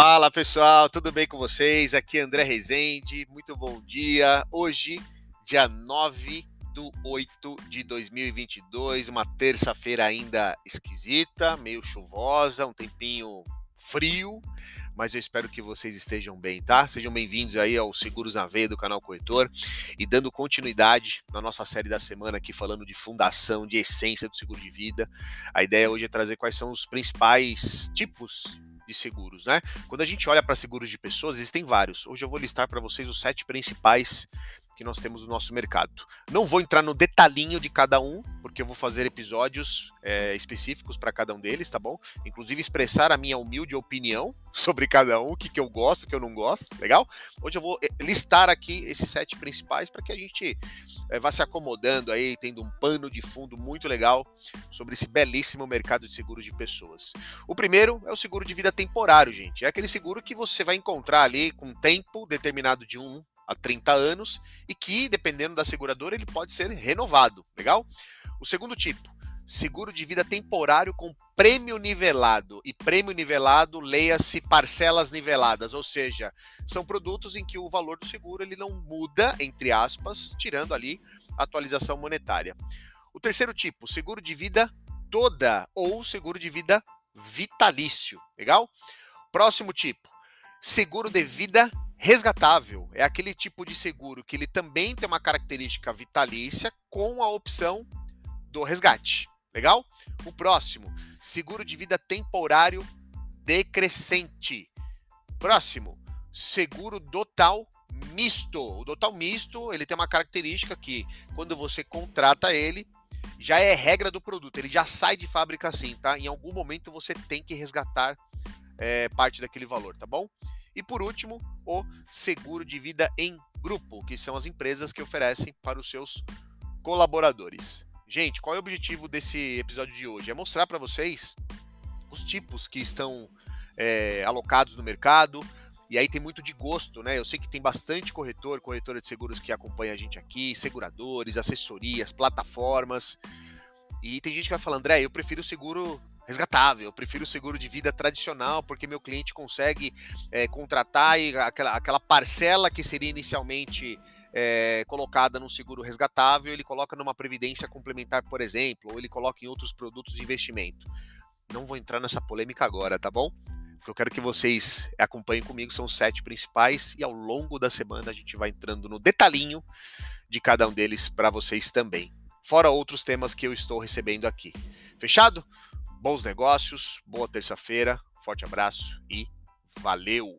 Fala pessoal, tudo bem com vocês? Aqui é André Rezende, muito bom dia. Hoje, dia 9 do 8 de 2022, uma terça-feira ainda esquisita, meio chuvosa, um tempinho frio, mas eu espero que vocês estejam bem, tá? Sejam bem-vindos aí ao Seguros na Veia do canal Corretor e dando continuidade na nossa série da semana aqui falando de fundação, de essência do seguro de vida. A ideia hoje é trazer quais são os principais tipos de seguros, né? Quando a gente olha para seguros de pessoas, existem vários. Hoje eu vou listar para vocês os sete principais que nós temos no nosso mercado. Não vou entrar no detalhinho de cada um, porque eu vou fazer episódios é, específicos para cada um deles, tá bom? Inclusive expressar a minha humilde opinião sobre cada um, o que, que eu gosto, o que eu não gosto, legal? Hoje eu vou eh, listar aqui esses sete principais para que a gente é, vá se acomodando aí, tendo um pano de fundo muito legal sobre esse belíssimo mercado de seguros de pessoas. O primeiro é o seguro de vida temporário, gente. É aquele seguro que você vai encontrar ali com tempo determinado de um há 30 anos e que, dependendo da seguradora, ele pode ser renovado. Legal? O segundo tipo, seguro de vida temporário com prêmio nivelado. E prêmio nivelado, leia-se parcelas niveladas, ou seja, são produtos em que o valor do seguro ele não muda, entre aspas, tirando ali a atualização monetária. O terceiro tipo, seguro de vida toda ou seguro de vida vitalício. Legal? Próximo tipo, seguro de vida resgatável é aquele tipo de seguro que ele também tem uma característica vitalícia com a opção do resgate. Legal? O próximo, seguro de vida temporário decrescente. Próximo, seguro total misto. O total misto, ele tem uma característica que quando você contrata ele, já é regra do produto, ele já sai de fábrica assim, tá? Em algum momento você tem que resgatar é, parte daquele valor, tá bom? E por último, o seguro de vida em grupo, que são as empresas que oferecem para os seus colaboradores. Gente, qual é o objetivo desse episódio de hoje? É mostrar para vocês os tipos que estão é, alocados no mercado. E aí tem muito de gosto, né? Eu sei que tem bastante corretor, corretora de seguros que acompanha a gente aqui, seguradores, assessorias, plataformas. E tem gente que vai falar, André, eu prefiro seguro resgatável. Eu prefiro seguro de vida tradicional, porque meu cliente consegue é, contratar e aquela, aquela parcela que seria inicialmente é, colocada num seguro resgatável, ele coloca numa previdência complementar, por exemplo, ou ele coloca em outros produtos de investimento. Não vou entrar nessa polêmica agora, tá bom? O que eu quero que vocês acompanhem comigo são os sete principais e ao longo da semana a gente vai entrando no detalhinho de cada um deles para vocês também. Fora outros temas que eu estou recebendo aqui. Fechado? bons negócios, boa terça-feira, forte abraço e valeu!